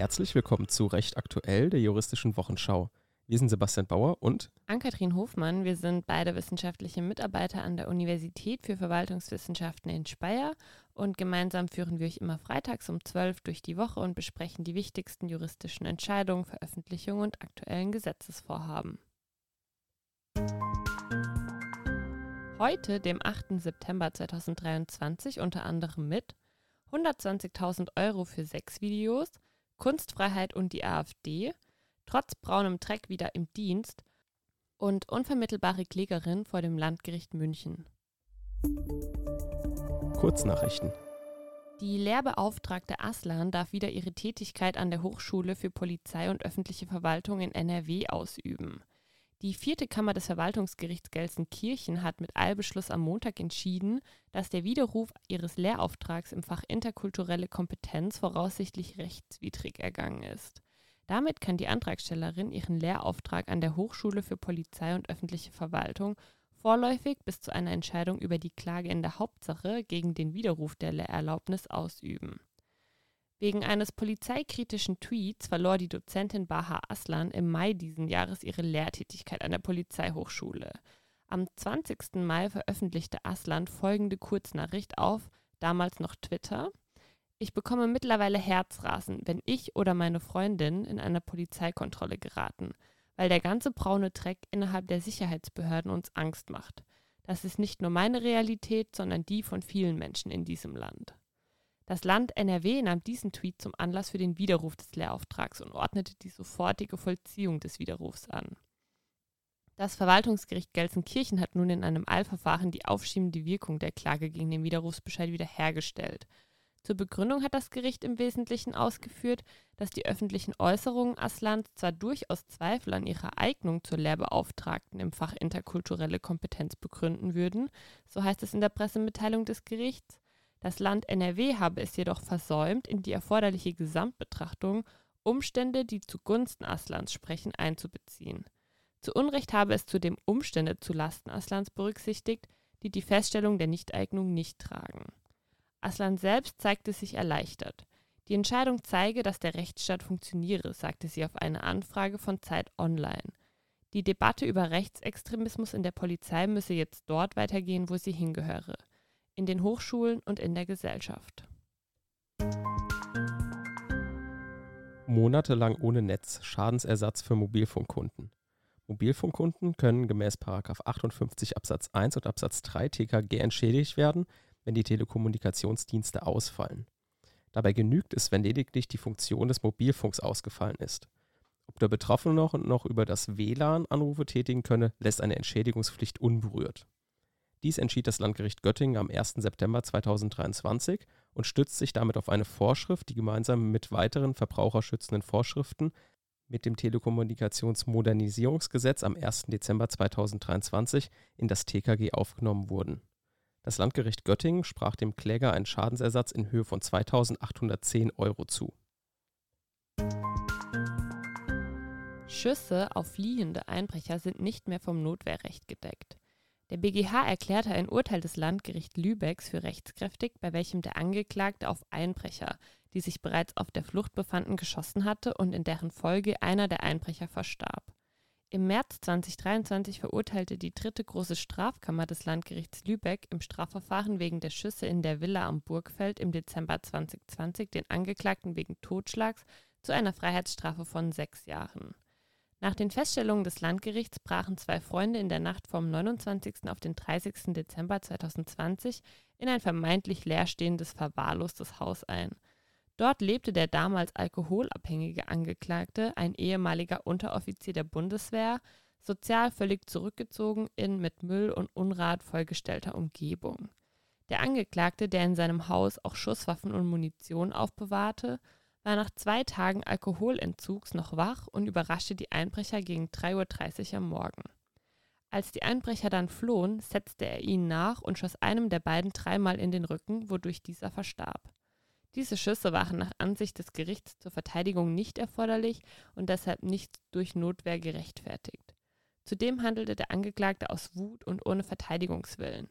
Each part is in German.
Herzlich willkommen zu Recht aktuell, der juristischen Wochenschau. Wir sind Sebastian Bauer und Ann-Kathrin Hofmann. Wir sind beide wissenschaftliche Mitarbeiter an der Universität für Verwaltungswissenschaften in Speyer und gemeinsam führen wir euch immer freitags um 12 durch die Woche und besprechen die wichtigsten juristischen Entscheidungen, Veröffentlichungen und aktuellen Gesetzesvorhaben. Heute, dem 8. September 2023, unter anderem mit 120.000 Euro für sechs Videos, Kunstfreiheit und die AfD, trotz braunem Dreck wieder im Dienst und unvermittelbare Klägerin vor dem Landgericht München. Kurznachrichten. Die Lehrbeauftragte Aslan darf wieder ihre Tätigkeit an der Hochschule für Polizei und öffentliche Verwaltung in NRW ausüben. Die vierte Kammer des Verwaltungsgerichts Gelsenkirchen hat mit Eilbeschluss am Montag entschieden, dass der Widerruf ihres Lehrauftrags im Fach interkulturelle Kompetenz voraussichtlich rechtswidrig ergangen ist. Damit kann die Antragstellerin ihren Lehrauftrag an der Hochschule für Polizei und öffentliche Verwaltung vorläufig bis zu einer Entscheidung über die Klage in der Hauptsache gegen den Widerruf der Lehrerlaubnis ausüben. Wegen eines polizeikritischen Tweets verlor die Dozentin Baha Aslan im Mai diesen Jahres ihre Lehrtätigkeit an der Polizeihochschule. Am 20. Mai veröffentlichte Aslan folgende Kurznachricht auf, damals noch Twitter. Ich bekomme mittlerweile Herzrasen, wenn ich oder meine Freundin in eine Polizeikontrolle geraten, weil der ganze braune Dreck innerhalb der Sicherheitsbehörden uns Angst macht. Das ist nicht nur meine Realität, sondern die von vielen Menschen in diesem Land. Das Land NRW nahm diesen Tweet zum Anlass für den Widerruf des Lehrauftrags und ordnete die sofortige Vollziehung des Widerrufs an. Das Verwaltungsgericht Gelsenkirchen hat nun in einem Eilverfahren die aufschiebende Wirkung der Klage gegen den Widerrufsbescheid wiederhergestellt. Zur Begründung hat das Gericht im Wesentlichen ausgeführt, dass die öffentlichen Äußerungen Aslans zwar durchaus Zweifel an ihrer Eignung zur Lehrbeauftragten im Fach interkulturelle Kompetenz begründen würden, so heißt es in der Pressemitteilung des Gerichts, das Land NRW habe es jedoch versäumt, in die erforderliche Gesamtbetrachtung Umstände, die zugunsten Aslans sprechen, einzubeziehen. Zu Unrecht habe es zudem Umstände zu Lasten Aslans berücksichtigt, die die Feststellung der Nichteignung nicht tragen. Aslan selbst zeigte sich erleichtert. Die Entscheidung zeige, dass der Rechtsstaat funktioniere, sagte sie auf eine Anfrage von Zeit Online. Die Debatte über Rechtsextremismus in der Polizei müsse jetzt dort weitergehen, wo sie hingehöre in den Hochschulen und in der Gesellschaft. Monatelang ohne Netz, Schadensersatz für Mobilfunkkunden. Mobilfunkkunden können gemäß 58 Absatz 1 und Absatz 3 TKG entschädigt werden, wenn die Telekommunikationsdienste ausfallen. Dabei genügt es, wenn lediglich die Funktion des Mobilfunks ausgefallen ist. Ob der Betroffene noch, noch über das WLAN Anrufe tätigen könne, lässt eine Entschädigungspflicht unberührt. Dies entschied das Landgericht Göttingen am 1. September 2023 und stützt sich damit auf eine Vorschrift, die gemeinsam mit weiteren verbraucherschützenden Vorschriften mit dem Telekommunikationsmodernisierungsgesetz am 1. Dezember 2023 in das TKG aufgenommen wurden. Das Landgericht Göttingen sprach dem Kläger einen Schadensersatz in Höhe von 2.810 Euro zu. Schüsse auf fliehende Einbrecher sind nicht mehr vom Notwehrrecht gedeckt. Der BGH erklärte ein Urteil des Landgerichts Lübecks für rechtskräftig, bei welchem der Angeklagte auf Einbrecher, die sich bereits auf der Flucht befanden, geschossen hatte und in deren Folge einer der Einbrecher verstarb. Im März 2023 verurteilte die dritte große Strafkammer des Landgerichts Lübeck im Strafverfahren wegen der Schüsse in der Villa am Burgfeld im Dezember 2020 den Angeklagten wegen Totschlags zu einer Freiheitsstrafe von sechs Jahren. Nach den Feststellungen des Landgerichts brachen zwei Freunde in der Nacht vom 29. auf den 30. Dezember 2020 in ein vermeintlich leerstehendes, verwahrlostes Haus ein. Dort lebte der damals alkoholabhängige Angeklagte, ein ehemaliger Unteroffizier der Bundeswehr, sozial völlig zurückgezogen in mit Müll und Unrat vollgestellter Umgebung. Der Angeklagte, der in seinem Haus auch Schusswaffen und Munition aufbewahrte, war nach zwei Tagen Alkoholentzugs noch wach und überraschte die Einbrecher gegen 3.30 Uhr am Morgen. Als die Einbrecher dann flohen, setzte er ihnen nach und schoss einem der beiden dreimal in den Rücken, wodurch dieser verstarb. Diese Schüsse waren nach Ansicht des Gerichts zur Verteidigung nicht erforderlich und deshalb nicht durch Notwehr gerechtfertigt. Zudem handelte der Angeklagte aus Wut und ohne Verteidigungswillen.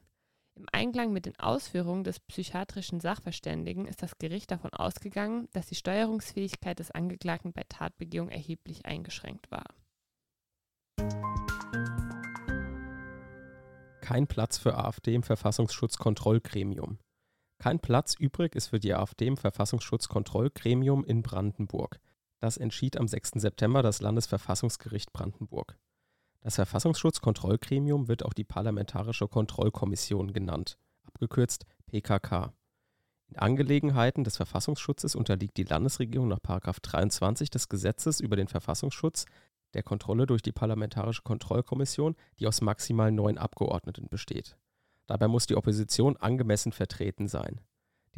Im Einklang mit den Ausführungen des psychiatrischen Sachverständigen ist das Gericht davon ausgegangen, dass die Steuerungsfähigkeit des Angeklagten bei Tatbegehung erheblich eingeschränkt war. Kein Platz für AfD im Verfassungsschutzkontrollgremium. Kein Platz übrig ist für die AfD im Verfassungsschutzkontrollgremium in Brandenburg. Das entschied am 6. September das Landesverfassungsgericht Brandenburg. Das Verfassungsschutzkontrollgremium wird auch die Parlamentarische Kontrollkommission genannt, abgekürzt PKK. In Angelegenheiten des Verfassungsschutzes unterliegt die Landesregierung nach 23 des Gesetzes über den Verfassungsschutz der Kontrolle durch die Parlamentarische Kontrollkommission, die aus maximal neun Abgeordneten besteht. Dabei muss die Opposition angemessen vertreten sein.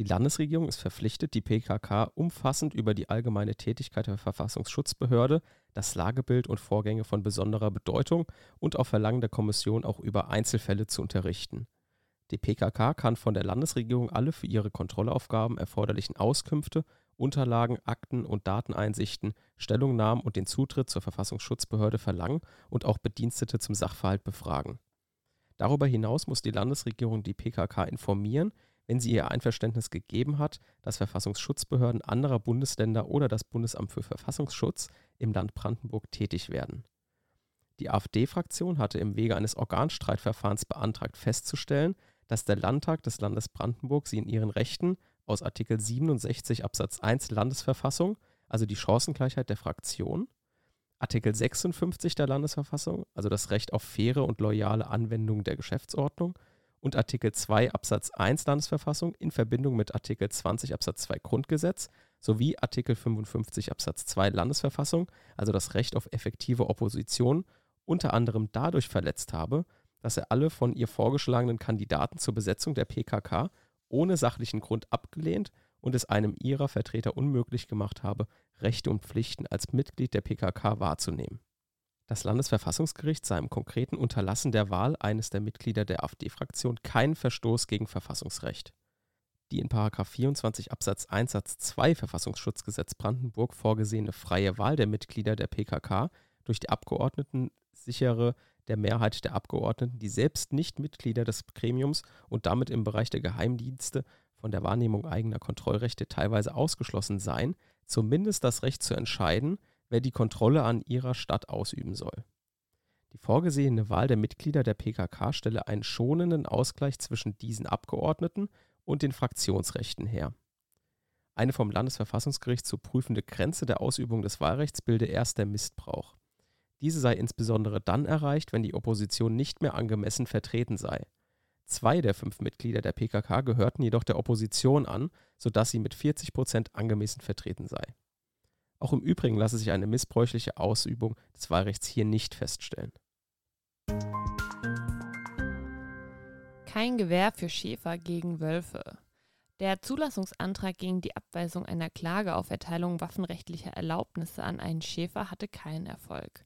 Die Landesregierung ist verpflichtet, die PKK umfassend über die allgemeine Tätigkeit der Verfassungsschutzbehörde, das Lagebild und Vorgänge von besonderer Bedeutung und auf Verlangen der Kommission auch über Einzelfälle zu unterrichten. Die PKK kann von der Landesregierung alle für ihre Kontrollaufgaben erforderlichen Auskünfte, Unterlagen, Akten und Dateneinsichten, Stellungnahmen und den Zutritt zur Verfassungsschutzbehörde verlangen und auch Bedienstete zum Sachverhalt befragen. Darüber hinaus muss die Landesregierung die PKK informieren, wenn sie ihr Einverständnis gegeben hat, dass Verfassungsschutzbehörden anderer Bundesländer oder das Bundesamt für Verfassungsschutz im Land Brandenburg tätig werden. Die AfD-Fraktion hatte im Wege eines Organstreitverfahrens beantragt festzustellen, dass der Landtag des Landes Brandenburg sie in ihren Rechten aus Artikel 67 Absatz 1 Landesverfassung, also die Chancengleichheit der Fraktion, Artikel 56 der Landesverfassung, also das Recht auf faire und loyale Anwendung der Geschäftsordnung und Artikel 2 Absatz 1 Landesverfassung in Verbindung mit Artikel 20 Absatz 2 Grundgesetz sowie Artikel 55 Absatz 2 Landesverfassung, also das Recht auf effektive Opposition, unter anderem dadurch verletzt habe, dass er alle von ihr vorgeschlagenen Kandidaten zur Besetzung der PKK ohne sachlichen Grund abgelehnt und es einem ihrer Vertreter unmöglich gemacht habe, Rechte und Pflichten als Mitglied der PKK wahrzunehmen. Das Landesverfassungsgericht sah im konkreten Unterlassen der Wahl eines der Mitglieder der AfD-Fraktion keinen Verstoß gegen Verfassungsrecht. Die in 24 Absatz 1 Satz 2 Verfassungsschutzgesetz Brandenburg vorgesehene freie Wahl der Mitglieder der PKK durch die Abgeordneten sichere der Mehrheit der Abgeordneten, die selbst nicht Mitglieder des Gremiums und damit im Bereich der Geheimdienste von der Wahrnehmung eigener Kontrollrechte teilweise ausgeschlossen seien, zumindest das Recht zu entscheiden, wer die Kontrolle an ihrer Stadt ausüben soll. Die vorgesehene Wahl der Mitglieder der PKK stelle einen schonenden Ausgleich zwischen diesen Abgeordneten und den Fraktionsrechten her. Eine vom Landesverfassungsgericht zu prüfende Grenze der Ausübung des Wahlrechts bilde erst der Missbrauch. Diese sei insbesondere dann erreicht, wenn die Opposition nicht mehr angemessen vertreten sei. Zwei der fünf Mitglieder der PKK gehörten jedoch der Opposition an, sodass sie mit 40 Prozent angemessen vertreten sei. Auch im Übrigen lasse sich eine missbräuchliche Ausübung des Wahlrechts hier nicht feststellen. Kein Gewähr für Schäfer gegen Wölfe. Der Zulassungsantrag gegen die Abweisung einer Klage auf Erteilung waffenrechtlicher Erlaubnisse an einen Schäfer hatte keinen Erfolg.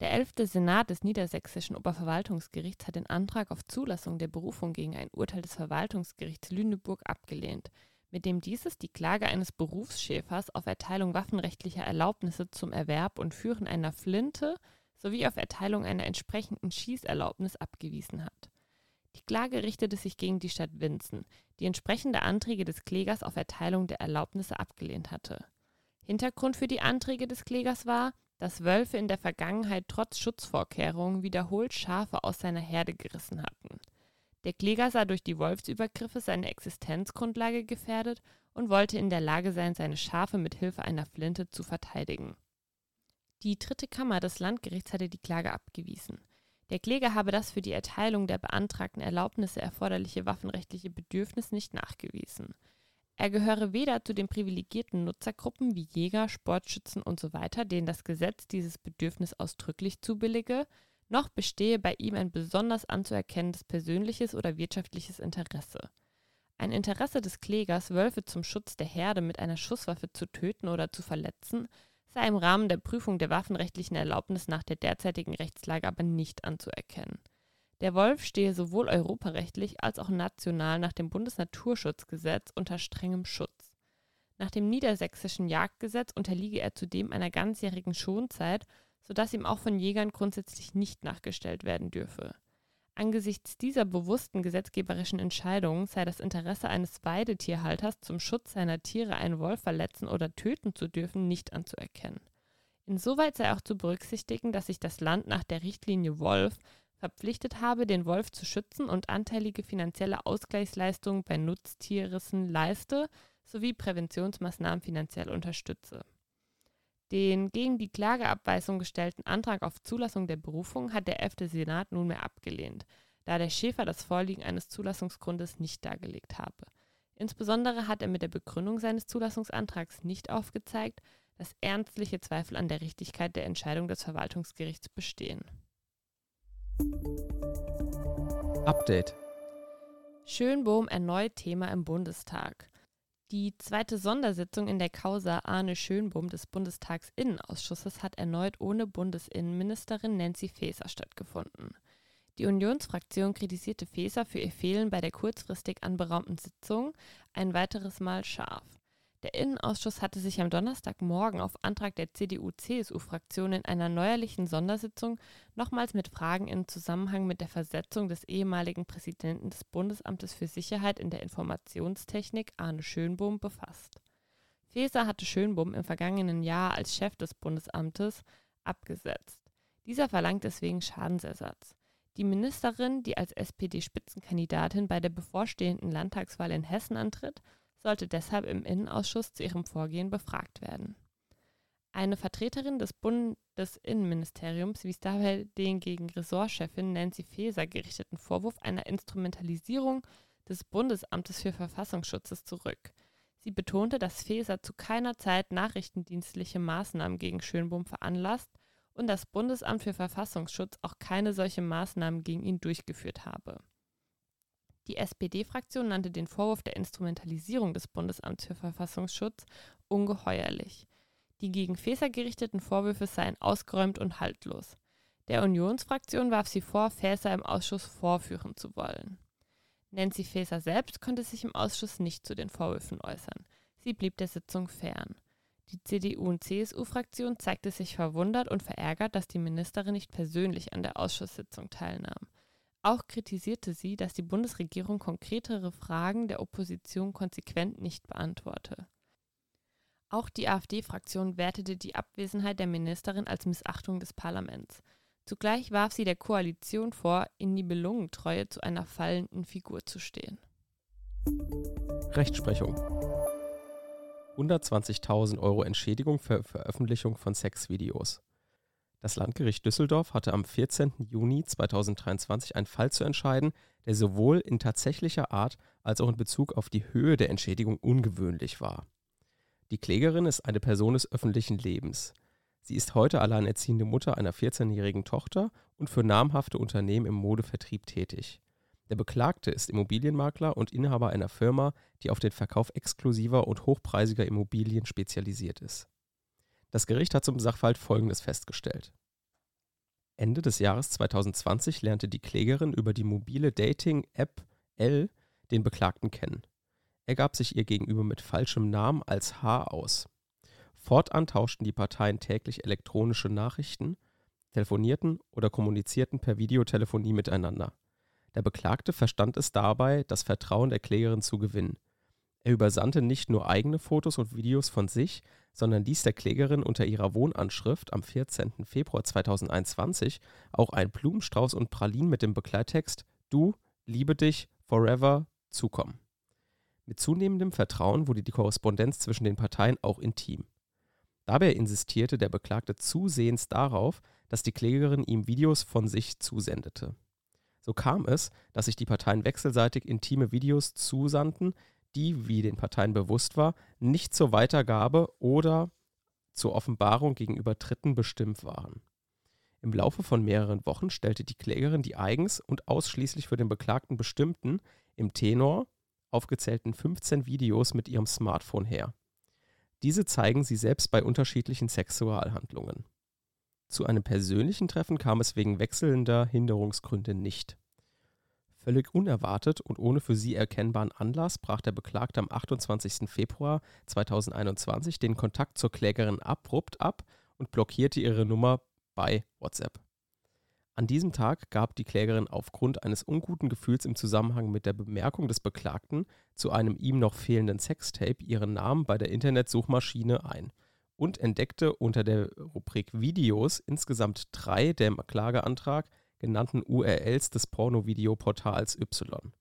Der 11. Senat des Niedersächsischen Oberverwaltungsgerichts hat den Antrag auf Zulassung der Berufung gegen ein Urteil des Verwaltungsgerichts Lüneburg abgelehnt, mit dem dieses die Klage eines Berufsschäfers auf Erteilung waffenrechtlicher Erlaubnisse zum Erwerb und Führen einer Flinte sowie auf Erteilung einer entsprechenden Schießerlaubnis abgewiesen hat. Die Klage richtete sich gegen die Stadt Winzen, die entsprechende Anträge des Klägers auf Erteilung der Erlaubnisse abgelehnt hatte. Hintergrund für die Anträge des Klägers war, dass Wölfe in der Vergangenheit trotz Schutzvorkehrungen wiederholt Schafe aus seiner Herde gerissen hatten. Der Kläger sah durch die Wolfsübergriffe seine Existenzgrundlage gefährdet und wollte in der Lage sein, seine Schafe mit Hilfe einer Flinte zu verteidigen. Die dritte Kammer des Landgerichts hatte die Klage abgewiesen. Der Kläger habe das für die Erteilung der beantragten Erlaubnisse erforderliche waffenrechtliche Bedürfnis nicht nachgewiesen. Er gehöre weder zu den privilegierten Nutzergruppen wie Jäger, Sportschützen usw., so denen das Gesetz dieses Bedürfnis ausdrücklich zubillige, noch bestehe bei ihm ein besonders anzuerkennendes persönliches oder wirtschaftliches Interesse. Ein Interesse des Klägers, Wölfe zum Schutz der Herde mit einer Schusswaffe zu töten oder zu verletzen, sei im Rahmen der Prüfung der waffenrechtlichen Erlaubnis nach der derzeitigen Rechtslage aber nicht anzuerkennen. Der Wolf stehe sowohl europarechtlich als auch national nach dem Bundesnaturschutzgesetz unter strengem Schutz. Nach dem niedersächsischen Jagdgesetz unterliege er zudem einer ganzjährigen Schonzeit sodass ihm auch von Jägern grundsätzlich nicht nachgestellt werden dürfe. Angesichts dieser bewussten gesetzgeberischen Entscheidung sei das Interesse eines Weidetierhalters zum Schutz seiner Tiere einen Wolf verletzen oder töten zu dürfen nicht anzuerkennen. Insoweit sei auch zu berücksichtigen, dass sich das Land nach der Richtlinie Wolf verpflichtet habe, den Wolf zu schützen und anteilige finanzielle Ausgleichsleistungen bei Nutztierrissen leiste sowie Präventionsmaßnahmen finanziell unterstütze. Den gegen die Klageabweisung gestellten Antrag auf Zulassung der Berufung hat der 11. Senat nunmehr abgelehnt, da der Schäfer das Vorliegen eines Zulassungsgrundes nicht dargelegt habe. Insbesondere hat er mit der Begründung seines Zulassungsantrags nicht aufgezeigt, dass ernstliche Zweifel an der Richtigkeit der Entscheidung des Verwaltungsgerichts bestehen. Update. Schönbohm erneut Thema im Bundestag. Die zweite Sondersitzung in der Causa Arne Schönbohm des Bundestagsinnenausschusses hat erneut ohne Bundesinnenministerin Nancy Faeser stattgefunden. Die Unionsfraktion kritisierte Faeser für ihr Fehlen bei der kurzfristig anberaumten Sitzung ein weiteres Mal scharf. Der Innenausschuss hatte sich am Donnerstagmorgen auf Antrag der CDU-CSU-Fraktion in einer neuerlichen Sondersitzung nochmals mit Fragen im Zusammenhang mit der Versetzung des ehemaligen Präsidenten des Bundesamtes für Sicherheit in der Informationstechnik Arne Schönbohm befasst. Faeser hatte Schönbohm im vergangenen Jahr als Chef des Bundesamtes abgesetzt. Dieser verlangt deswegen Schadensersatz. Die Ministerin, die als SPD-Spitzenkandidatin bei der bevorstehenden Landtagswahl in Hessen antritt, sollte deshalb im Innenausschuss zu ihrem Vorgehen befragt werden. Eine Vertreterin des Bundesinnenministeriums wies dabei den gegen Ressortchefin Nancy Faeser gerichteten Vorwurf einer Instrumentalisierung des Bundesamtes für Verfassungsschutzes zurück. Sie betonte, dass Faeser zu keiner Zeit nachrichtendienstliche Maßnahmen gegen Schönbohm veranlasst und das Bundesamt für Verfassungsschutz auch keine solche Maßnahmen gegen ihn durchgeführt habe. Die SPD-Fraktion nannte den Vorwurf der Instrumentalisierung des Bundesamts für Verfassungsschutz ungeheuerlich. Die gegen Faeser gerichteten Vorwürfe seien ausgeräumt und haltlos. Der Unionsfraktion warf sie vor, Faeser im Ausschuss vorführen zu wollen. Nancy Faeser selbst konnte sich im Ausschuss nicht zu den Vorwürfen äußern. Sie blieb der Sitzung fern. Die CDU- und CSU-Fraktion zeigte sich verwundert und verärgert, dass die Ministerin nicht persönlich an der Ausschusssitzung teilnahm. Auch kritisierte sie, dass die Bundesregierung konkretere Fragen der Opposition konsequent nicht beantworte. Auch die AfD-Fraktion wertete die Abwesenheit der Ministerin als Missachtung des Parlaments. Zugleich warf sie der Koalition vor, in die Belungentreue zu einer fallenden Figur zu stehen. Rechtsprechung. 120.000 Euro Entschädigung für Veröffentlichung von Sexvideos. Das Landgericht Düsseldorf hatte am 14. Juni 2023 einen Fall zu entscheiden, der sowohl in tatsächlicher Art als auch in Bezug auf die Höhe der Entschädigung ungewöhnlich war. Die Klägerin ist eine Person des öffentlichen Lebens. Sie ist heute alleinerziehende Mutter einer 14-jährigen Tochter und für namhafte Unternehmen im Modevertrieb tätig. Der Beklagte ist Immobilienmakler und Inhaber einer Firma, die auf den Verkauf exklusiver und hochpreisiger Immobilien spezialisiert ist. Das Gericht hat zum Sachverhalt Folgendes festgestellt. Ende des Jahres 2020 lernte die Klägerin über die mobile Dating-App L den Beklagten kennen. Er gab sich ihr gegenüber mit falschem Namen als H aus. Fortan tauschten die Parteien täglich elektronische Nachrichten, telefonierten oder kommunizierten per Videotelefonie miteinander. Der Beklagte verstand es dabei, das Vertrauen der Klägerin zu gewinnen. Er übersandte nicht nur eigene Fotos und Videos von sich, sondern ließ der Klägerin unter ihrer Wohnanschrift am 14. Februar 2021 auch ein Blumenstrauß und Pralin mit dem Begleittext Du, liebe dich, forever zukommen. Mit zunehmendem Vertrauen wurde die Korrespondenz zwischen den Parteien auch intim. Dabei insistierte der Beklagte zusehends darauf, dass die Klägerin ihm Videos von sich zusendete. So kam es, dass sich die Parteien wechselseitig intime Videos zusandten, die, wie den Parteien bewusst war, nicht zur Weitergabe oder zur Offenbarung gegenüber Dritten bestimmt waren. Im Laufe von mehreren Wochen stellte die Klägerin die eigens und ausschließlich für den Beklagten bestimmten, im Tenor aufgezählten 15 Videos mit ihrem Smartphone her. Diese zeigen sie selbst bei unterschiedlichen Sexualhandlungen. Zu einem persönlichen Treffen kam es wegen wechselnder Hinderungsgründe nicht. Völlig unerwartet und ohne für sie erkennbaren Anlass brach der Beklagte am 28. Februar 2021 den Kontakt zur Klägerin abrupt ab und blockierte ihre Nummer bei WhatsApp. An diesem Tag gab die Klägerin aufgrund eines unguten Gefühls im Zusammenhang mit der Bemerkung des Beklagten zu einem ihm noch fehlenden Sextape ihren Namen bei der Internetsuchmaschine ein und entdeckte unter der Rubrik Videos insgesamt drei der Klageantrag genannten URLs des Pornovideoportals Y.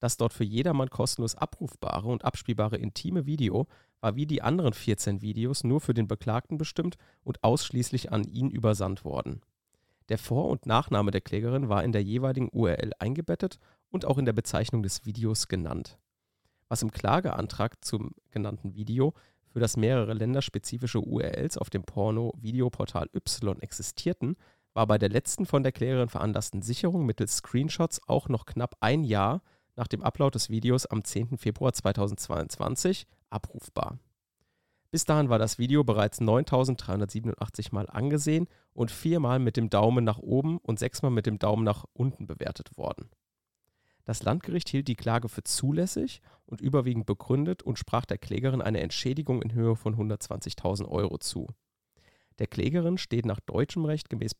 Das dort für jedermann kostenlos abrufbare und abspielbare intime Video war wie die anderen 14 Videos nur für den Beklagten bestimmt und ausschließlich an ihn übersandt worden. Der Vor- und Nachname der Klägerin war in der jeweiligen URL eingebettet und auch in der Bezeichnung des Videos genannt. Was im Klageantrag zum genannten Video, für das mehrere länderspezifische URLs auf dem Porno-Videoportal Y existierten, war bei der letzten von der Klägerin veranlassten Sicherung mittels Screenshots auch noch knapp ein Jahr nach dem Upload des Videos am 10. Februar 2022 abrufbar. Bis dahin war das Video bereits 9387 Mal angesehen und viermal mit dem Daumen nach oben und sechsmal mit dem Daumen nach unten bewertet worden. Das Landgericht hielt die Klage für zulässig und überwiegend begründet und sprach der Klägerin eine Entschädigung in Höhe von 120.000 Euro zu. Der Klägerin steht nach deutschem Recht gemäß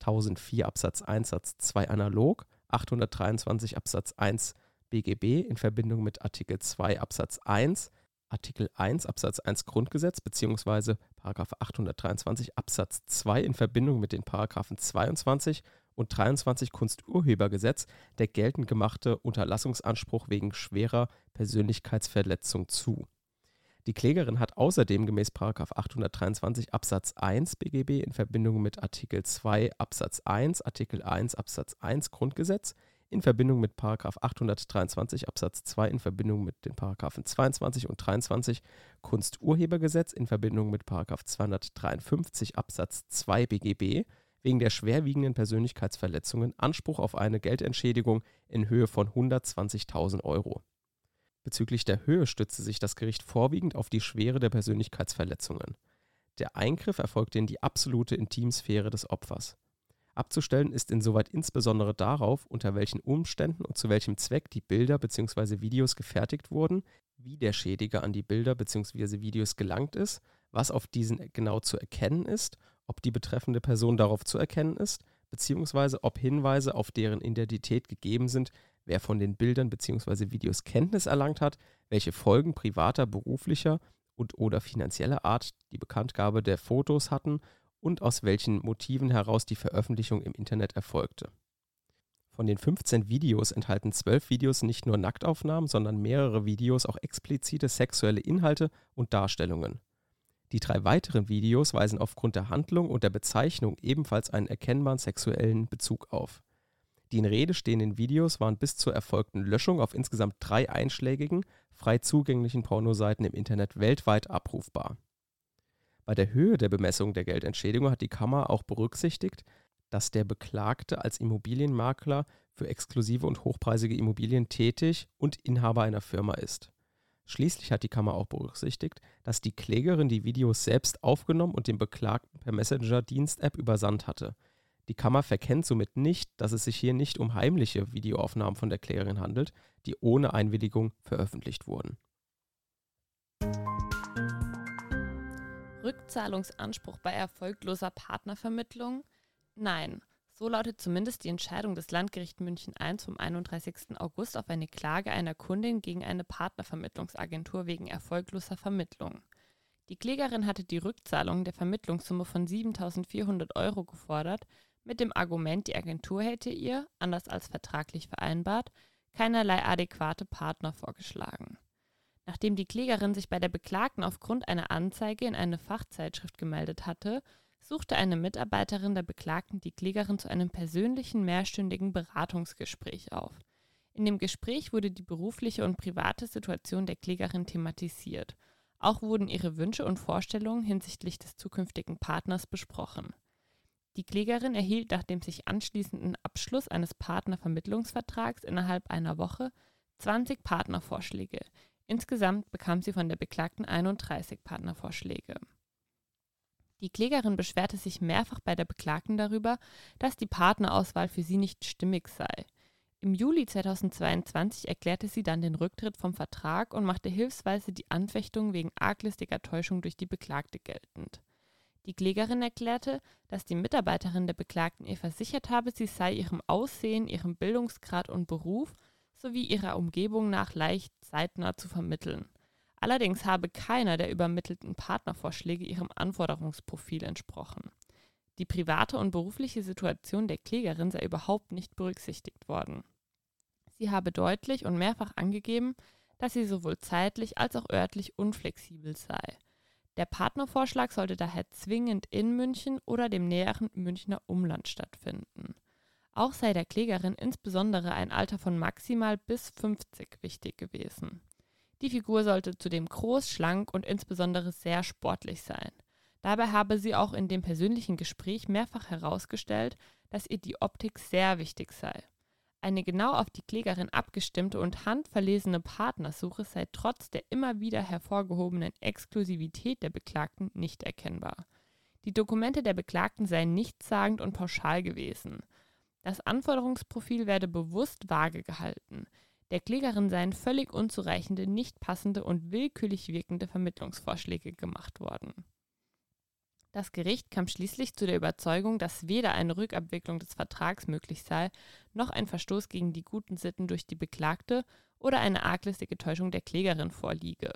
1004 Absatz 1 Satz 2 analog 823 Absatz 1 BGB in Verbindung mit Artikel 2 Absatz 1, Artikel 1 Absatz 1 Grundgesetz bzw. 823 Absatz 2 in Verbindung mit den Paragraphen 22 und 23 Kunsturhebergesetz der geltend gemachte Unterlassungsanspruch wegen schwerer Persönlichkeitsverletzung zu. Die Klägerin hat außerdem gemäß 823 Absatz 1 BGB in Verbindung mit Artikel 2 Absatz 1, Artikel 1 Absatz 1 Grundgesetz in Verbindung mit 823 Absatz 2 in Verbindung mit den Paragraphen 22 und 23 Kunsturhebergesetz in Verbindung mit 253 Absatz 2 BGB wegen der schwerwiegenden Persönlichkeitsverletzungen Anspruch auf eine Geldentschädigung in Höhe von 120.000 Euro. Bezüglich der Höhe stützte sich das Gericht vorwiegend auf die Schwere der Persönlichkeitsverletzungen. Der Eingriff erfolgte in die absolute Intimsphäre des Opfers. Abzustellen ist insoweit insbesondere darauf, unter welchen Umständen und zu welchem Zweck die Bilder bzw. Videos gefertigt wurden, wie der Schädiger an die Bilder bzw. Videos gelangt ist, was auf diesen genau zu erkennen ist, ob die betreffende Person darauf zu erkennen ist, bzw. ob Hinweise auf deren Identität gegeben sind, wer von den Bildern bzw. Videos Kenntnis erlangt hat, welche Folgen privater, beruflicher und oder finanzieller Art die Bekanntgabe der Fotos hatten und aus welchen Motiven heraus die Veröffentlichung im Internet erfolgte. Von den 15 Videos enthalten 12 Videos nicht nur Nacktaufnahmen, sondern mehrere Videos auch explizite sexuelle Inhalte und Darstellungen. Die drei weiteren Videos weisen aufgrund der Handlung und der Bezeichnung ebenfalls einen erkennbaren sexuellen Bezug auf. Die in Rede stehenden Videos waren bis zur erfolgten Löschung auf insgesamt drei einschlägigen, frei zugänglichen Pornoseiten im Internet weltweit abrufbar. Bei der Höhe der Bemessung der Geldentschädigung hat die Kammer auch berücksichtigt, dass der Beklagte als Immobilienmakler für exklusive und hochpreisige Immobilien tätig und Inhaber einer Firma ist. Schließlich hat die Kammer auch berücksichtigt, dass die Klägerin die Videos selbst aufgenommen und dem Beklagten per Messenger-Dienst-App übersandt hatte – die Kammer verkennt somit nicht, dass es sich hier nicht um heimliche Videoaufnahmen von der Klägerin handelt, die ohne Einwilligung veröffentlicht wurden. Rückzahlungsanspruch bei erfolgloser Partnervermittlung? Nein. So lautet zumindest die Entscheidung des Landgericht München I vom 31. August auf eine Klage einer Kundin gegen eine Partnervermittlungsagentur wegen erfolgloser Vermittlung. Die Klägerin hatte die Rückzahlung der Vermittlungssumme von 7.400 Euro gefordert, mit dem Argument, die Agentur hätte ihr, anders als vertraglich vereinbart, keinerlei adäquate Partner vorgeschlagen. Nachdem die Klägerin sich bei der Beklagten aufgrund einer Anzeige in eine Fachzeitschrift gemeldet hatte, suchte eine Mitarbeiterin der Beklagten die Klägerin zu einem persönlichen mehrstündigen Beratungsgespräch auf. In dem Gespräch wurde die berufliche und private Situation der Klägerin thematisiert. Auch wurden ihre Wünsche und Vorstellungen hinsichtlich des zukünftigen Partners besprochen. Die Klägerin erhielt nach dem sich anschließenden Abschluss eines Partnervermittlungsvertrags innerhalb einer Woche 20 Partnervorschläge. Insgesamt bekam sie von der Beklagten 31 Partnervorschläge. Die Klägerin beschwerte sich mehrfach bei der Beklagten darüber, dass die Partnerauswahl für sie nicht stimmig sei. Im Juli 2022 erklärte sie dann den Rücktritt vom Vertrag und machte hilfsweise die Anfechtung wegen arglistiger Täuschung durch die Beklagte geltend. Die Klägerin erklärte, dass die Mitarbeiterin der Beklagten ihr versichert habe, sie sei ihrem Aussehen, ihrem Bildungsgrad und Beruf sowie ihrer Umgebung nach leicht zeitnah zu vermitteln. Allerdings habe keiner der übermittelten Partnervorschläge ihrem Anforderungsprofil entsprochen. Die private und berufliche Situation der Klägerin sei überhaupt nicht berücksichtigt worden. Sie habe deutlich und mehrfach angegeben, dass sie sowohl zeitlich als auch örtlich unflexibel sei. Der Partnervorschlag sollte daher zwingend in München oder dem näheren Münchner Umland stattfinden. Auch sei der Klägerin insbesondere ein Alter von maximal bis 50 wichtig gewesen. Die Figur sollte zudem groß, schlank und insbesondere sehr sportlich sein. Dabei habe sie auch in dem persönlichen Gespräch mehrfach herausgestellt, dass ihr die Optik sehr wichtig sei. Eine genau auf die Klägerin abgestimmte und handverlesene Partnersuche sei trotz der immer wieder hervorgehobenen Exklusivität der Beklagten nicht erkennbar. Die Dokumente der Beklagten seien nichtssagend und pauschal gewesen. Das Anforderungsprofil werde bewusst vage gehalten. Der Klägerin seien völlig unzureichende, nicht passende und willkürlich wirkende Vermittlungsvorschläge gemacht worden. Das Gericht kam schließlich zu der Überzeugung, dass weder eine Rückabwicklung des Vertrags möglich sei, noch ein Verstoß gegen die guten Sitten durch die Beklagte oder eine arglistige Täuschung der Klägerin vorliege.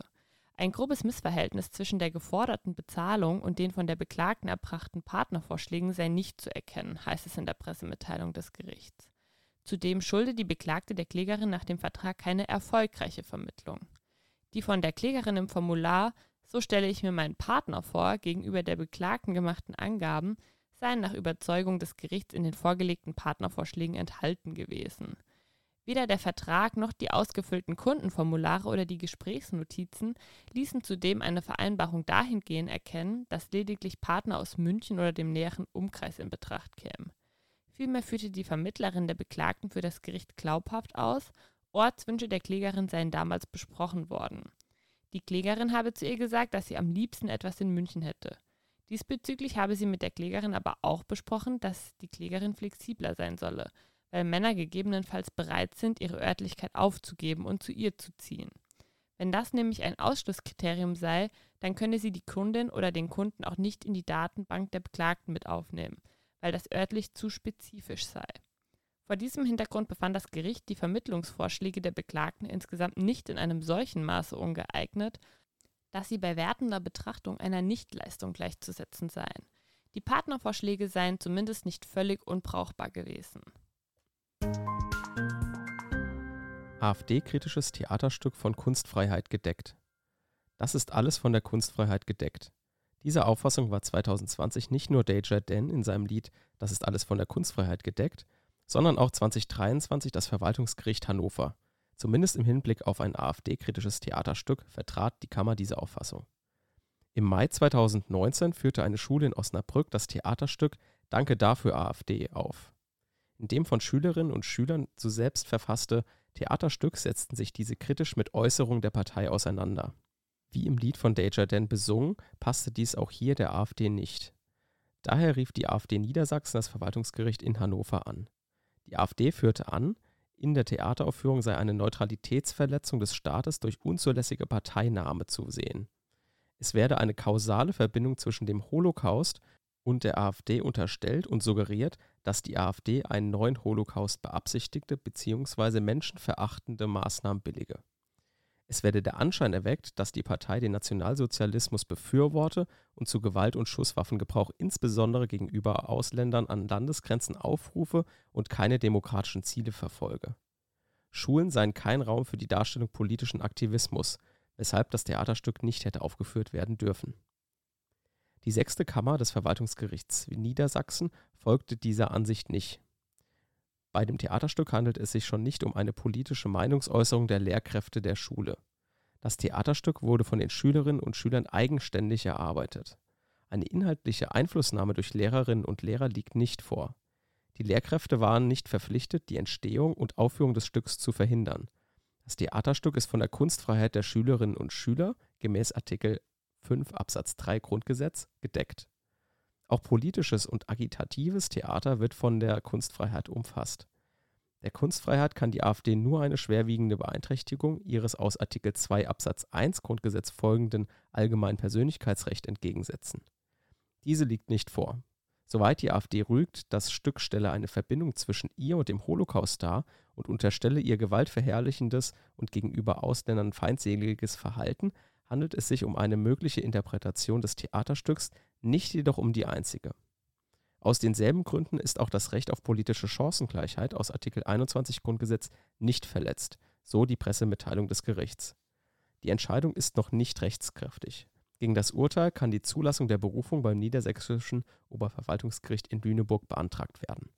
Ein grobes Missverhältnis zwischen der geforderten Bezahlung und den von der Beklagten erbrachten Partnervorschlägen sei nicht zu erkennen, heißt es in der Pressemitteilung des Gerichts. Zudem schulde die Beklagte der Klägerin nach dem Vertrag keine erfolgreiche Vermittlung. Die von der Klägerin im Formular so stelle ich mir meinen Partner vor, gegenüber der Beklagten gemachten Angaben seien nach Überzeugung des Gerichts in den vorgelegten Partnervorschlägen enthalten gewesen. Weder der Vertrag noch die ausgefüllten Kundenformulare oder die Gesprächsnotizen ließen zudem eine Vereinbarung dahingehend erkennen, dass lediglich Partner aus München oder dem näheren Umkreis in Betracht kämen. Vielmehr führte die Vermittlerin der Beklagten für das Gericht glaubhaft aus, Ortswünsche der Klägerin seien damals besprochen worden. Die Klägerin habe zu ihr gesagt, dass sie am liebsten etwas in München hätte. Diesbezüglich habe sie mit der Klägerin aber auch besprochen, dass die Klägerin flexibler sein solle, weil Männer gegebenenfalls bereit sind, ihre Örtlichkeit aufzugeben und zu ihr zu ziehen. Wenn das nämlich ein Ausschlusskriterium sei, dann könne sie die Kundin oder den Kunden auch nicht in die Datenbank der Beklagten mit aufnehmen, weil das örtlich zu spezifisch sei. Vor diesem Hintergrund befand das Gericht die Vermittlungsvorschläge der Beklagten insgesamt nicht in einem solchen Maße ungeeignet, dass sie bei wertender Betrachtung einer Nichtleistung gleichzusetzen seien. Die Partnervorschläge seien zumindest nicht völlig unbrauchbar gewesen. AfD-kritisches Theaterstück von Kunstfreiheit gedeckt. Das ist alles von der Kunstfreiheit gedeckt. Diese Auffassung war 2020 nicht nur Deja Den in seinem Lied Das ist alles von der Kunstfreiheit gedeckt, sondern auch 2023 das Verwaltungsgericht Hannover. Zumindest im Hinblick auf ein AfD-kritisches Theaterstück vertrat die Kammer diese Auffassung. Im Mai 2019 führte eine Schule in Osnabrück das Theaterstück Danke dafür AfD auf. In dem von Schülerinnen und Schülern zu selbst verfasste Theaterstück setzten sich diese kritisch mit Äußerungen der Partei auseinander. Wie im Lied von Deja Den besungen, passte dies auch hier der AfD nicht. Daher rief die AfD Niedersachsen das Verwaltungsgericht in Hannover an. Die AfD führte an, in der Theateraufführung sei eine Neutralitätsverletzung des Staates durch unzulässige Parteinahme zu sehen. Es werde eine kausale Verbindung zwischen dem Holocaust und der AfD unterstellt und suggeriert, dass die AfD einen neuen Holocaust beabsichtigte bzw. menschenverachtende Maßnahmen billige. Es werde der Anschein erweckt, dass die Partei den Nationalsozialismus befürworte und zu Gewalt- und Schusswaffengebrauch insbesondere gegenüber Ausländern an Landesgrenzen aufrufe und keine demokratischen Ziele verfolge. Schulen seien kein Raum für die Darstellung politischen Aktivismus, weshalb das Theaterstück nicht hätte aufgeführt werden dürfen. Die sechste Kammer des Verwaltungsgerichts Niedersachsen folgte dieser Ansicht nicht. Bei dem Theaterstück handelt es sich schon nicht um eine politische Meinungsäußerung der Lehrkräfte der Schule. Das Theaterstück wurde von den Schülerinnen und Schülern eigenständig erarbeitet. Eine inhaltliche Einflussnahme durch Lehrerinnen und Lehrer liegt nicht vor. Die Lehrkräfte waren nicht verpflichtet, die Entstehung und Aufführung des Stücks zu verhindern. Das Theaterstück ist von der Kunstfreiheit der Schülerinnen und Schüler gemäß Artikel 5 Absatz 3 Grundgesetz gedeckt. Auch politisches und agitatives Theater wird von der Kunstfreiheit umfasst. Der Kunstfreiheit kann die AfD nur eine schwerwiegende Beeinträchtigung ihres aus Artikel 2 Absatz 1 Grundgesetz folgenden allgemeinen Persönlichkeitsrecht entgegensetzen. Diese liegt nicht vor. Soweit die AfD rügt, das Stück stelle eine Verbindung zwischen ihr und dem Holocaust dar und unterstelle ihr gewaltverherrlichendes und gegenüber Ausländern feindseliges Verhalten, handelt es sich um eine mögliche Interpretation des Theaterstücks, nicht jedoch um die einzige. Aus denselben Gründen ist auch das Recht auf politische Chancengleichheit aus Artikel 21 Grundgesetz nicht verletzt, so die Pressemitteilung des Gerichts. Die Entscheidung ist noch nicht rechtskräftig. Gegen das Urteil kann die Zulassung der Berufung beim Niedersächsischen Oberverwaltungsgericht in Lüneburg beantragt werden.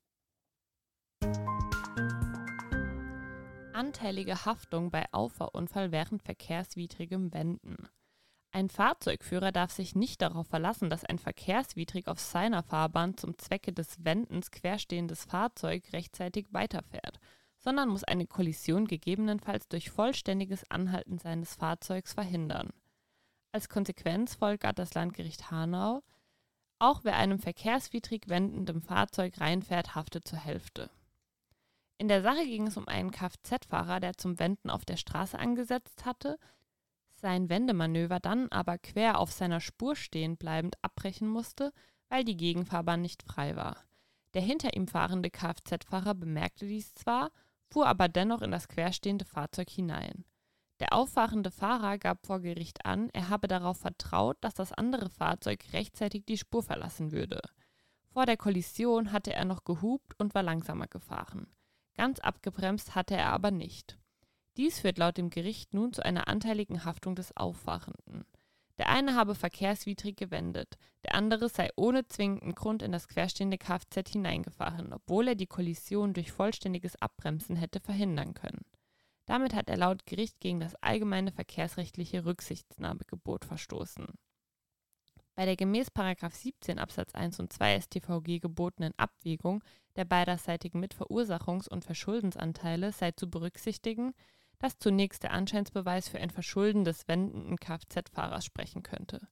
Anteilige Haftung bei Auffahrunfall während verkehrswidrigem Wenden. Ein Fahrzeugführer darf sich nicht darauf verlassen, dass ein verkehrswidrig auf seiner Fahrbahn zum Zwecke des Wendens querstehendes Fahrzeug rechtzeitig weiterfährt, sondern muss eine Kollision gegebenenfalls durch vollständiges Anhalten seines Fahrzeugs verhindern. Als Konsequenz folgert das Landgericht Hanau, auch wer einem verkehrswidrig wendendem Fahrzeug reinfährt, haftet zur Hälfte. In der Sache ging es um einen Kfz-Fahrer, der zum Wenden auf der Straße angesetzt hatte, sein Wendemanöver dann aber quer auf seiner Spur stehen bleibend abbrechen musste, weil die Gegenfahrbahn nicht frei war. Der hinter ihm fahrende Kfz-Fahrer bemerkte dies zwar, fuhr aber dennoch in das querstehende Fahrzeug hinein. Der auffahrende Fahrer gab vor Gericht an, er habe darauf vertraut, dass das andere Fahrzeug rechtzeitig die Spur verlassen würde. Vor der Kollision hatte er noch gehupt und war langsamer gefahren. Ganz abgebremst hatte er aber nicht. Dies führt laut dem Gericht nun zu einer anteiligen Haftung des Auffahrenden. Der eine habe verkehrswidrig gewendet, der andere sei ohne zwingenden Grund in das querstehende Kfz hineingefahren, obwohl er die Kollision durch vollständiges Abbremsen hätte verhindern können. Damit hat er laut Gericht gegen das allgemeine verkehrsrechtliche Rücksichtnahmegebot verstoßen. Bei der gemäß 17 Absatz 1 und 2 StVG gebotenen Abwägung der beiderseitigen Mitverursachungs- und Verschuldensanteile sei zu berücksichtigen, dass zunächst der Anscheinsbeweis für ein Verschulden des wendenden Kfz-Fahrers sprechen könnte.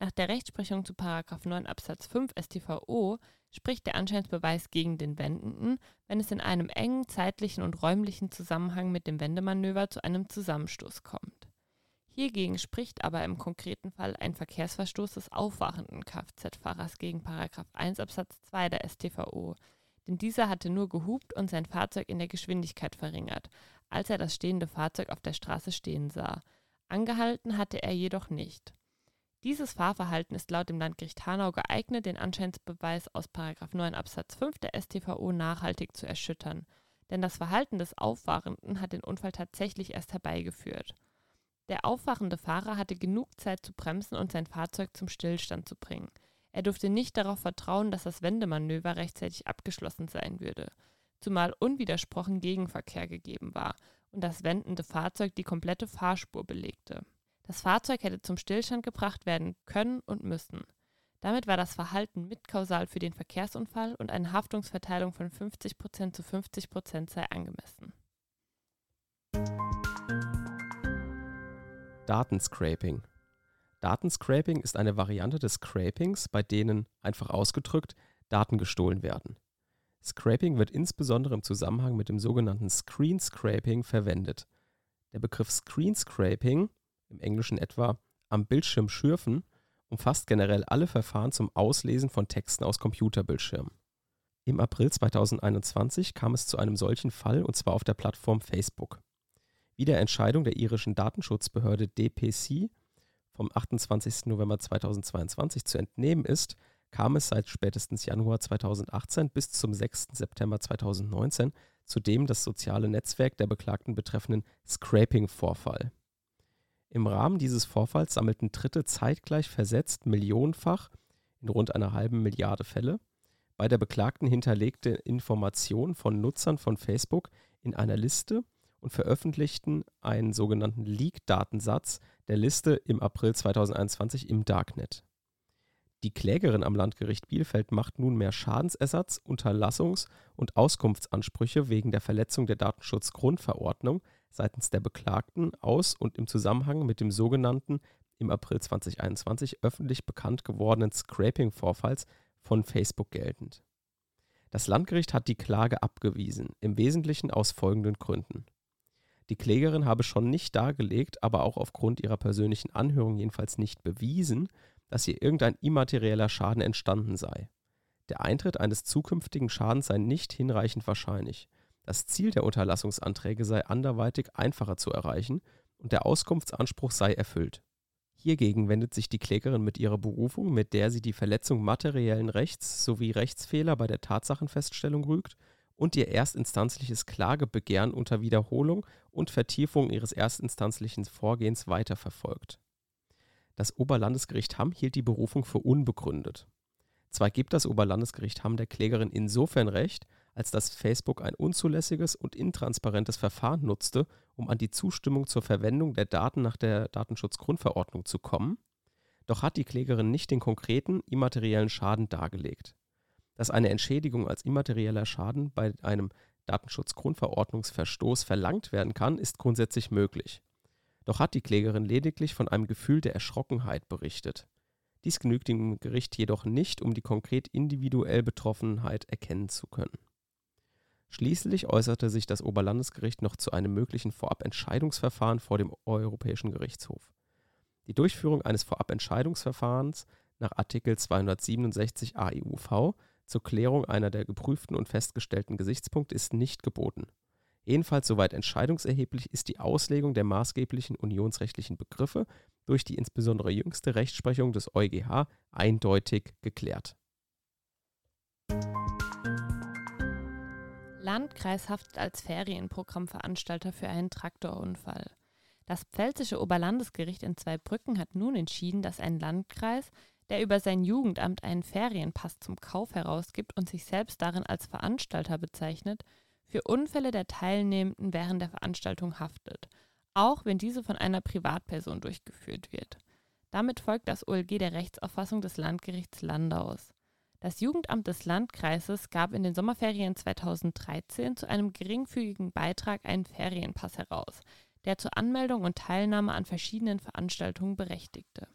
Nach der Rechtsprechung zu 9 Absatz 5 StVO spricht der Anscheinsbeweis gegen den Wendenden, wenn es in einem engen zeitlichen und räumlichen Zusammenhang mit dem Wendemanöver zu einem Zusammenstoß kommt. Hiergegen spricht aber im konkreten Fall ein Verkehrsverstoß des aufwachenden Kfz-Fahrers gegen 1 Absatz 2 der StVO, denn dieser hatte nur gehupt und sein Fahrzeug in der Geschwindigkeit verringert, als er das stehende Fahrzeug auf der Straße stehen sah. Angehalten hatte er jedoch nicht. Dieses Fahrverhalten ist laut dem Landgericht Hanau geeignet, den Anscheinsbeweis aus 9 Absatz 5 der StVO nachhaltig zu erschüttern, denn das Verhalten des Auffahrenden hat den Unfall tatsächlich erst herbeigeführt. Der aufwachende Fahrer hatte genug Zeit zu bremsen und sein Fahrzeug zum Stillstand zu bringen. Er durfte nicht darauf vertrauen, dass das Wendemanöver rechtzeitig abgeschlossen sein würde, zumal unwidersprochen Gegenverkehr gegeben war und das wendende Fahrzeug die komplette Fahrspur belegte. Das Fahrzeug hätte zum Stillstand gebracht werden können und müssen. Damit war das Verhalten mitkausal für den Verkehrsunfall und eine Haftungsverteilung von 50% zu 50% sei angemessen. Datenscraping. Datenscraping ist eine Variante des Scrapings, bei denen, einfach ausgedrückt, Daten gestohlen werden. Scraping wird insbesondere im Zusammenhang mit dem sogenannten Screen Scraping verwendet. Der Begriff Screen Scraping im Englischen etwa am Bildschirm schürfen, umfasst generell alle Verfahren zum Auslesen von Texten aus Computerbildschirmen. Im April 2021 kam es zu einem solchen Fall und zwar auf der Plattform Facebook. Wie der Entscheidung der irischen Datenschutzbehörde DPC vom 28. November 2022 zu entnehmen ist, kam es seit spätestens Januar 2018 bis zum 6. September 2019 zu dem das soziale Netzwerk der Beklagten betreffenden Scraping-Vorfall. Im Rahmen dieses Vorfalls sammelten Dritte zeitgleich versetzt millionenfach in rund einer halben Milliarde Fälle bei der Beklagten hinterlegte Informationen von Nutzern von Facebook in einer Liste und veröffentlichten einen sogenannten Leak-Datensatz der Liste im April 2021 im Darknet. Die Klägerin am Landgericht Bielefeld macht nunmehr Schadensersatz, Unterlassungs- und Auskunftsansprüche wegen der Verletzung der Datenschutzgrundverordnung seitens der Beklagten aus und im Zusammenhang mit dem sogenannten im April 2021 öffentlich bekannt gewordenen Scraping-Vorfalls von Facebook geltend. Das Landgericht hat die Klage abgewiesen, im Wesentlichen aus folgenden Gründen. Die Klägerin habe schon nicht dargelegt, aber auch aufgrund ihrer persönlichen Anhörung jedenfalls nicht bewiesen, dass hier irgendein immaterieller Schaden entstanden sei. Der Eintritt eines zukünftigen Schadens sei nicht hinreichend wahrscheinlich. Das Ziel der Unterlassungsanträge sei anderweitig einfacher zu erreichen und der Auskunftsanspruch sei erfüllt. Hiergegen wendet sich die Klägerin mit ihrer Berufung, mit der sie die Verletzung materiellen Rechts sowie Rechtsfehler bei der Tatsachenfeststellung rügt und ihr erstinstanzliches Klagebegehren unter Wiederholung und Vertiefung ihres erstinstanzlichen Vorgehens weiterverfolgt. Das Oberlandesgericht Hamm hielt die Berufung für unbegründet. Zwar gibt das Oberlandesgericht Hamm der Klägerin insofern recht, als dass Facebook ein unzulässiges und intransparentes Verfahren nutzte, um an die Zustimmung zur Verwendung der Daten nach der Datenschutzgrundverordnung zu kommen, doch hat die Klägerin nicht den konkreten immateriellen Schaden dargelegt. Dass eine Entschädigung als immaterieller Schaden bei einem Datenschutzgrundverordnungsverstoß verlangt werden kann, ist grundsätzlich möglich. Doch hat die Klägerin lediglich von einem Gefühl der Erschrockenheit berichtet. Dies genügt dem Gericht jedoch nicht, um die konkret individuell Betroffenheit erkennen zu können. Schließlich äußerte sich das Oberlandesgericht noch zu einem möglichen Vorabentscheidungsverfahren vor dem Europäischen Gerichtshof. Die Durchführung eines Vorabentscheidungsverfahrens nach Artikel 267 AEUV zur Klärung einer der geprüften und festgestellten Gesichtspunkte ist nicht geboten. Ebenfalls soweit entscheidungserheblich ist die Auslegung der maßgeblichen unionsrechtlichen Begriffe durch die insbesondere jüngste Rechtsprechung des EuGH eindeutig geklärt. Landkreis haftet als Ferienprogrammveranstalter für einen Traktorunfall. Das Pfälzische Oberlandesgericht in Zweibrücken hat nun entschieden, dass ein Landkreis der über sein Jugendamt einen Ferienpass zum Kauf herausgibt und sich selbst darin als Veranstalter bezeichnet, für Unfälle der Teilnehmenden während der Veranstaltung haftet, auch wenn diese von einer Privatperson durchgeführt wird. Damit folgt das OLG der Rechtsauffassung des Landgerichts Landaus. Das Jugendamt des Landkreises gab in den Sommerferien 2013 zu einem geringfügigen Beitrag einen Ferienpass heraus, der zur Anmeldung und Teilnahme an verschiedenen Veranstaltungen berechtigte.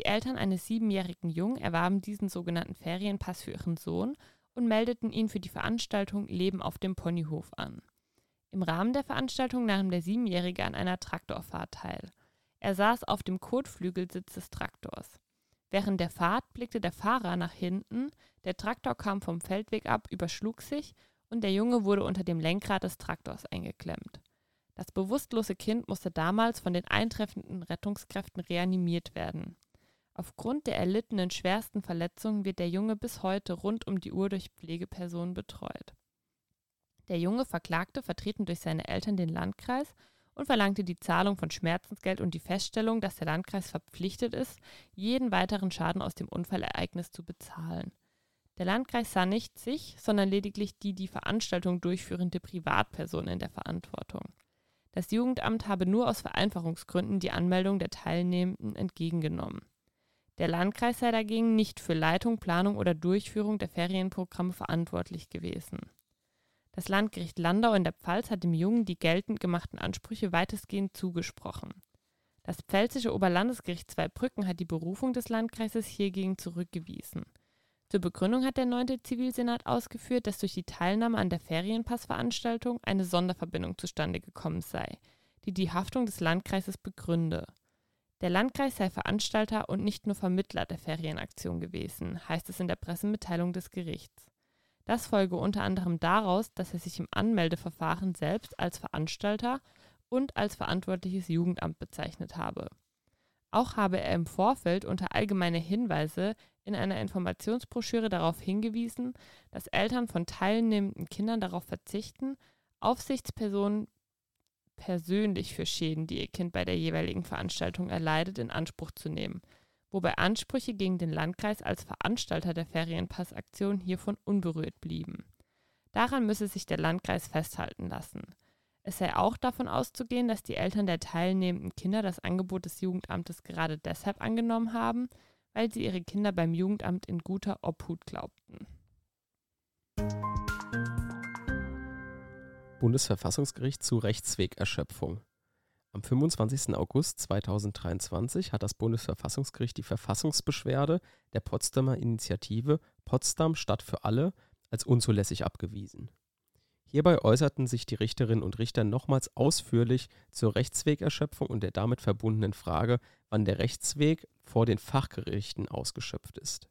Die Eltern eines siebenjährigen Jungen erwarben diesen sogenannten Ferienpass für ihren Sohn und meldeten ihn für die Veranstaltung Leben auf dem Ponyhof an. Im Rahmen der Veranstaltung nahm der Siebenjährige an einer Traktorfahrt teil. Er saß auf dem Kotflügelsitz des Traktors. Während der Fahrt blickte der Fahrer nach hinten, der Traktor kam vom Feldweg ab, überschlug sich und der Junge wurde unter dem Lenkrad des Traktors eingeklemmt. Das bewusstlose Kind musste damals von den eintreffenden Rettungskräften reanimiert werden. Aufgrund der erlittenen schwersten Verletzungen wird der Junge bis heute rund um die Uhr durch Pflegepersonen betreut. Der Junge verklagte, vertreten durch seine Eltern, den Landkreis und verlangte die Zahlung von Schmerzensgeld und die Feststellung, dass der Landkreis verpflichtet ist, jeden weiteren Schaden aus dem Unfallereignis zu bezahlen. Der Landkreis sah nicht sich, sondern lediglich die die Veranstaltung durchführende Privatperson in der Verantwortung. Das Jugendamt habe nur aus Vereinfachungsgründen die Anmeldung der Teilnehmenden entgegengenommen. Der Landkreis sei dagegen nicht für Leitung, Planung oder Durchführung der Ferienprogramme verantwortlich gewesen. Das Landgericht Landau in der Pfalz hat dem Jungen die geltend gemachten Ansprüche weitestgehend zugesprochen. Das Pfälzische Oberlandesgericht Zweibrücken hat die Berufung des Landkreises hiergegen zurückgewiesen. Zur Begründung hat der 9. Zivilsenat ausgeführt, dass durch die Teilnahme an der Ferienpassveranstaltung eine Sonderverbindung zustande gekommen sei, die die Haftung des Landkreises begründe. Der Landkreis sei Veranstalter und nicht nur Vermittler der Ferienaktion gewesen, heißt es in der Pressemitteilung des Gerichts. Das folge unter anderem daraus, dass er sich im Anmeldeverfahren selbst als Veranstalter und als verantwortliches Jugendamt bezeichnet habe. Auch habe er im Vorfeld unter allgemeine Hinweise in einer Informationsbroschüre darauf hingewiesen, dass Eltern von teilnehmenden Kindern darauf verzichten, Aufsichtspersonen persönlich für Schäden, die ihr Kind bei der jeweiligen Veranstaltung erleidet, in Anspruch zu nehmen, wobei Ansprüche gegen den Landkreis als Veranstalter der Ferienpassaktion hiervon unberührt blieben. Daran müsse sich der Landkreis festhalten lassen. Es sei auch davon auszugehen, dass die Eltern der teilnehmenden Kinder das Angebot des Jugendamtes gerade deshalb angenommen haben, weil sie ihre Kinder beim Jugendamt in guter Obhut glaubten. Bundesverfassungsgericht zu Rechtswegerschöpfung. Am 25. August 2023 hat das Bundesverfassungsgericht die Verfassungsbeschwerde der Potsdamer Initiative Potsdam Stadt für alle als unzulässig abgewiesen. Hierbei äußerten sich die Richterinnen und Richter nochmals ausführlich zur Rechtswegerschöpfung und der damit verbundenen Frage, wann der Rechtsweg vor den Fachgerichten ausgeschöpft ist.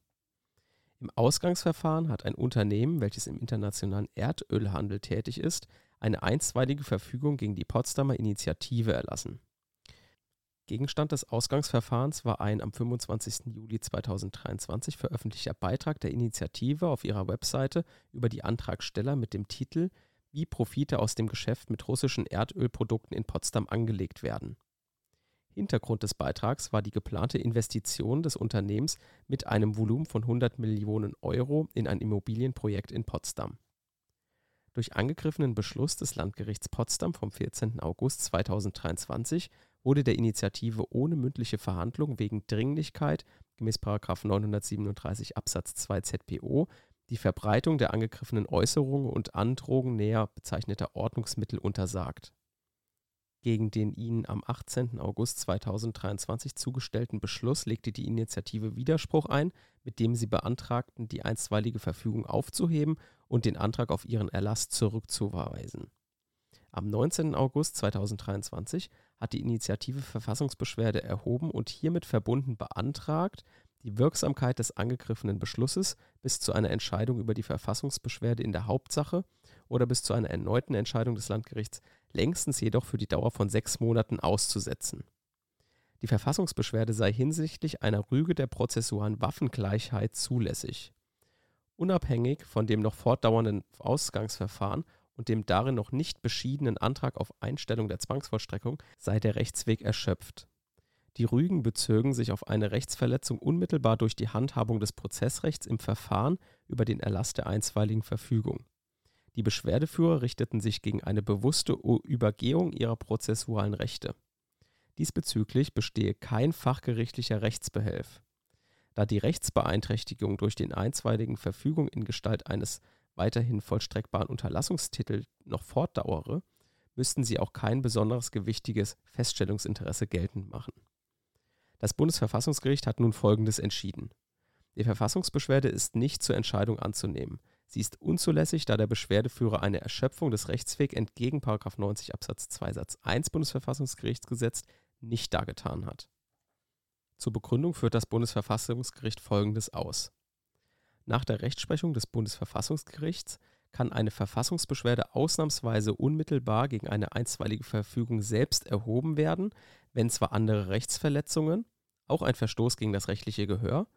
Im Ausgangsverfahren hat ein Unternehmen, welches im internationalen Erdölhandel tätig ist, eine einstweilige Verfügung gegen die Potsdamer Initiative erlassen. Gegenstand des Ausgangsverfahrens war ein am 25. Juli 2023 veröffentlichter Beitrag der Initiative auf ihrer Webseite über die Antragsteller mit dem Titel wie Profite aus dem Geschäft mit russischen Erdölprodukten in Potsdam angelegt werden. Hintergrund des Beitrags war die geplante Investition des Unternehmens mit einem Volumen von 100 Millionen Euro in ein Immobilienprojekt in Potsdam. Durch angegriffenen Beschluss des Landgerichts Potsdam vom 14. August 2023 wurde der Initiative ohne mündliche Verhandlung wegen Dringlichkeit gemäß 937 Absatz 2 ZPO die Verbreitung der angegriffenen Äußerungen und Androhungen näher bezeichneter Ordnungsmittel untersagt. Gegen den ihnen am 18. August 2023 zugestellten Beschluss legte die Initiative Widerspruch ein, mit dem sie beantragten, die einstweilige Verfügung aufzuheben und den Antrag auf ihren Erlass zurückzuweisen. Am 19. August 2023 hat die Initiative Verfassungsbeschwerde erhoben und hiermit verbunden beantragt, die Wirksamkeit des angegriffenen Beschlusses bis zu einer Entscheidung über die Verfassungsbeschwerde in der Hauptsache oder bis zu einer erneuten Entscheidung des Landgerichts, längstens jedoch für die Dauer von sechs Monaten auszusetzen. Die Verfassungsbeschwerde sei hinsichtlich einer Rüge der prozessualen Waffengleichheit zulässig. Unabhängig von dem noch fortdauernden Ausgangsverfahren und dem darin noch nicht beschiedenen Antrag auf Einstellung der Zwangsvollstreckung sei der Rechtsweg erschöpft. Die Rügen bezögen sich auf eine Rechtsverletzung unmittelbar durch die Handhabung des Prozessrechts im Verfahren über den Erlass der einstweiligen Verfügung. Die Beschwerdeführer richteten sich gegen eine bewusste Übergehung ihrer prozessualen Rechte. Diesbezüglich bestehe kein fachgerichtlicher Rechtsbehelf. Da die Rechtsbeeinträchtigung durch den einstweiligen Verfügung in Gestalt eines weiterhin vollstreckbaren Unterlassungstitels noch fortdauere, müssten sie auch kein besonderes gewichtiges Feststellungsinteresse geltend machen. Das Bundesverfassungsgericht hat nun Folgendes entschieden. Die Verfassungsbeschwerde ist nicht zur Entscheidung anzunehmen. Sie ist unzulässig, da der Beschwerdeführer eine Erschöpfung des Rechtswegs entgegen 90 Absatz 2 Satz 1 Bundesverfassungsgerichtsgesetz nicht dargetan hat. Zur Begründung führt das Bundesverfassungsgericht Folgendes aus. Nach der Rechtsprechung des Bundesverfassungsgerichts kann eine Verfassungsbeschwerde ausnahmsweise unmittelbar gegen eine einstweilige Verfügung selbst erhoben werden, wenn zwar andere Rechtsverletzungen, auch ein Verstoß gegen das rechtliche Gehör,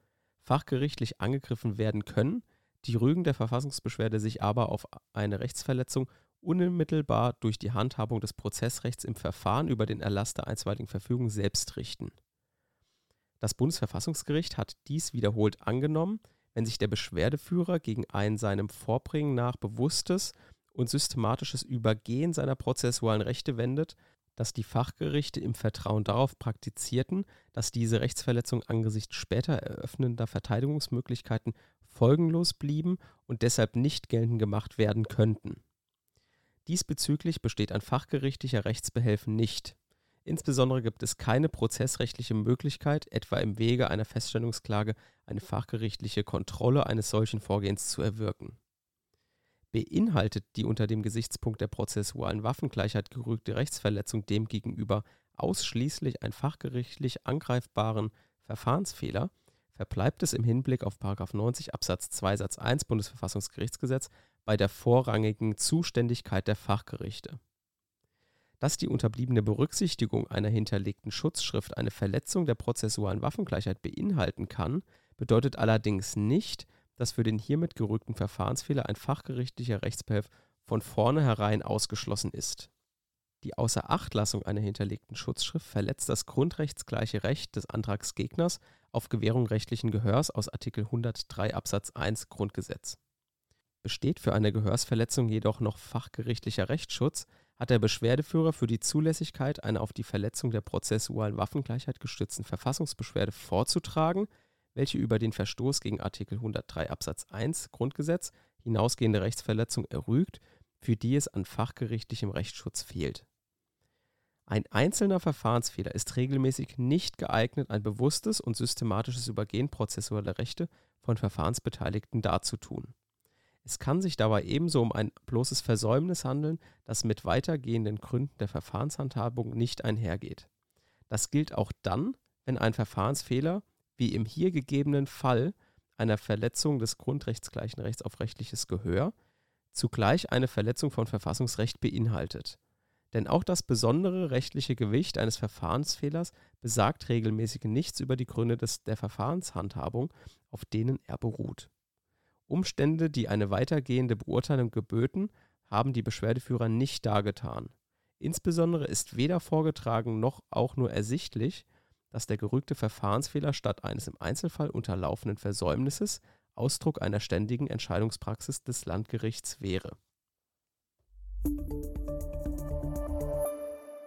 fachgerichtlich angegriffen werden können, die Rügen der Verfassungsbeschwerde sich aber auf eine Rechtsverletzung unmittelbar durch die Handhabung des Prozessrechts im Verfahren über den Erlass der einstweiligen Verfügung selbst richten. Das Bundesverfassungsgericht hat dies wiederholt angenommen, wenn sich der Beschwerdeführer gegen ein seinem Vorbringen nach bewusstes und systematisches Übergehen seiner prozessualen Rechte wendet, dass die Fachgerichte im Vertrauen darauf praktizierten, dass diese Rechtsverletzung angesichts später eröffnender Verteidigungsmöglichkeiten folgenlos blieben und deshalb nicht geltend gemacht werden könnten. Diesbezüglich besteht ein fachgerichtlicher Rechtsbehelf nicht. Insbesondere gibt es keine prozessrechtliche Möglichkeit, etwa im Wege einer Feststellungsklage eine fachgerichtliche Kontrolle eines solchen Vorgehens zu erwirken. Beinhaltet die unter dem Gesichtspunkt der prozessualen Waffengleichheit gerügte Rechtsverletzung demgegenüber ausschließlich einen fachgerichtlich angreifbaren Verfahrensfehler, verbleibt es im Hinblick auf 90 Absatz 2 Satz 1 Bundesverfassungsgerichtsgesetz bei der vorrangigen Zuständigkeit der Fachgerichte dass die unterbliebene Berücksichtigung einer hinterlegten Schutzschrift eine Verletzung der prozessualen Waffengleichheit beinhalten kann, bedeutet allerdings nicht, dass für den hiermit gerügten Verfahrensfehler ein fachgerichtlicher Rechtsbehelf von vornherein ausgeschlossen ist. Die Außerachtlassung einer hinterlegten Schutzschrift verletzt das grundrechtsgleiche Recht des Antragsgegners auf Gewährung rechtlichen Gehörs aus Artikel 103 Absatz 1 Grundgesetz. Besteht für eine Gehörsverletzung jedoch noch fachgerichtlicher Rechtsschutz, hat der Beschwerdeführer für die Zulässigkeit einer auf die Verletzung der prozessualen Waffengleichheit gestützten Verfassungsbeschwerde vorzutragen, welche über den Verstoß gegen Artikel 103 Absatz 1 Grundgesetz hinausgehende Rechtsverletzung errügt, für die es an fachgerichtlichem Rechtsschutz fehlt. Ein einzelner Verfahrensfehler ist regelmäßig nicht geeignet, ein bewusstes und systematisches Übergehen prozessualer Rechte von Verfahrensbeteiligten darzutun. Es kann sich dabei ebenso um ein bloßes Versäumnis handeln, das mit weitergehenden Gründen der Verfahrenshandhabung nicht einhergeht. Das gilt auch dann, wenn ein Verfahrensfehler, wie im hier gegebenen Fall einer Verletzung des grundrechtsgleichen Rechts auf rechtliches Gehör, zugleich eine Verletzung von Verfassungsrecht beinhaltet. Denn auch das besondere rechtliche Gewicht eines Verfahrensfehlers besagt regelmäßig nichts über die Gründe des, der Verfahrenshandhabung, auf denen er beruht. Umstände, die eine weitergehende Beurteilung geböten, haben die Beschwerdeführer nicht dargetan. Insbesondere ist weder vorgetragen noch auch nur ersichtlich, dass der gerügte Verfahrensfehler statt eines im Einzelfall unterlaufenden Versäumnisses Ausdruck einer ständigen Entscheidungspraxis des Landgerichts wäre.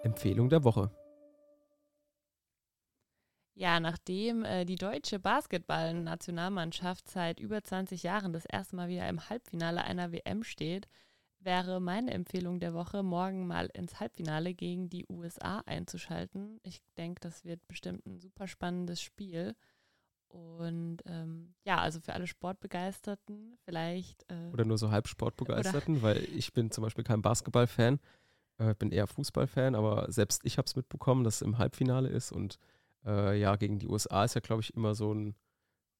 Empfehlung der Woche. Ja, nachdem äh, die deutsche Basketball-Nationalmannschaft seit über 20 Jahren das erste Mal wieder im Halbfinale einer WM steht, wäre meine Empfehlung der Woche, morgen mal ins Halbfinale gegen die USA einzuschalten. Ich denke, das wird bestimmt ein super spannendes Spiel. Und ähm, ja, also für alle Sportbegeisterten vielleicht. Äh, oder nur so halb Sportbegeisterten, weil ich bin zum Beispiel kein Basketballfan. Äh, bin eher Fußballfan, aber selbst ich habe es mitbekommen, dass es im Halbfinale ist und äh, ja, gegen die USA ist ja, glaube ich, immer so ein,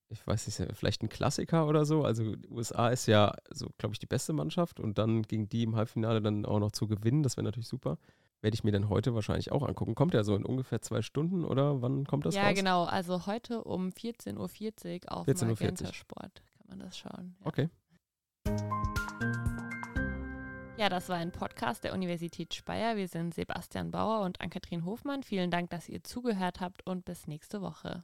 ich weiß nicht, vielleicht ein Klassiker oder so. Also die USA ist ja so, glaube ich, die beste Mannschaft und dann gegen die im Halbfinale dann auch noch zu gewinnen, das wäre natürlich super. Werde ich mir dann heute wahrscheinlich auch angucken. Kommt ja so in ungefähr zwei Stunden oder wann kommt das ja, raus? Genau. Also heute um 14.40 Uhr auf 14 Magenta Sport kann man das schauen. Ja. Okay. Ja, das war ein Podcast der Universität Speyer. Wir sind Sebastian Bauer und Ann-Kathrin Hofmann. Vielen Dank, dass ihr zugehört habt und bis nächste Woche.